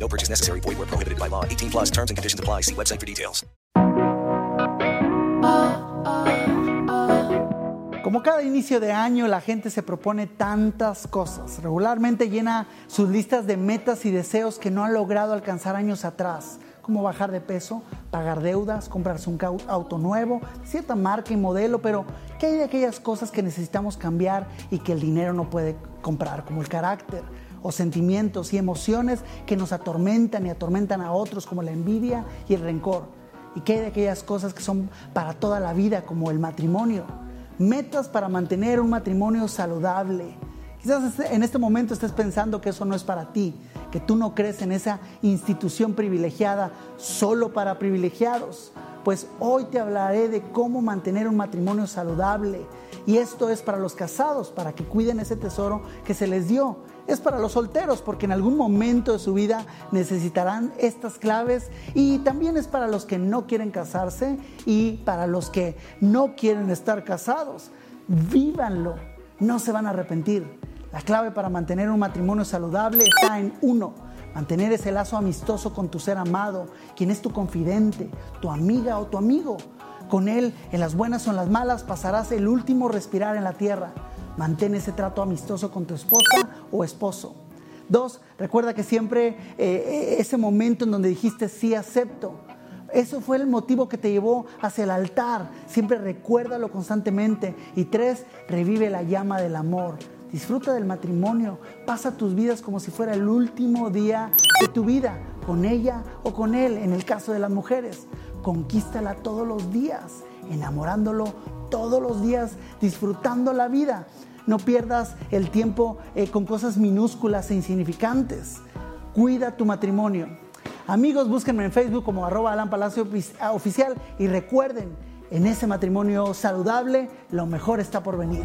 No purchase necessary. Void where prohibited by law. 18 plus terms and conditions apply. See website for details. Como cada inicio de año, la gente se propone tantas cosas. Regularmente llena sus listas de metas y deseos que no ha logrado alcanzar años atrás, como bajar de peso, pagar deudas, comprarse un auto nuevo, cierta marca y modelo, pero ¿qué hay de aquellas cosas que necesitamos cambiar y que el dinero no puede comprar, como el carácter? O sentimientos y emociones que nos atormentan y atormentan a otros, como la envidia y el rencor. ¿Y qué de aquellas cosas que son para toda la vida, como el matrimonio? Metas para mantener un matrimonio saludable. Quizás este- en este momento estés pensando que eso no es para ti, que tú no crees en esa institución privilegiada solo para privilegiados. Pues hoy te hablaré de cómo mantener un matrimonio saludable. Y esto es para los casados, para que cuiden ese tesoro que se les dio. Es para los solteros, porque en algún momento de su vida necesitarán estas claves. Y también es para los que no quieren casarse y para los que no quieren estar casados. Vívanlo, no se van a arrepentir. La clave para mantener un matrimonio saludable está en uno, mantener ese lazo amistoso con tu ser amado, quien es tu confidente, tu amiga o tu amigo. Con él, en las buenas o en las malas, pasarás el último respirar en la tierra. Mantén ese trato amistoso con tu esposa o esposo. Dos, recuerda que siempre eh, ese momento en donde dijiste sí acepto, eso fue el motivo que te llevó hacia el altar. Siempre recuérdalo constantemente. Y tres, revive la llama del amor. Disfruta del matrimonio. Pasa tus vidas como si fuera el último día de tu vida, con ella o con él, en el caso de las mujeres. Conquístala todos los días, enamorándolo todos los días, disfrutando la vida. No pierdas el tiempo eh, con cosas minúsculas e insignificantes. Cuida tu matrimonio. Amigos, búsquenme en Facebook como arroba Alan Palacio ah, Oficial y recuerden, en ese matrimonio saludable, lo mejor está por venir.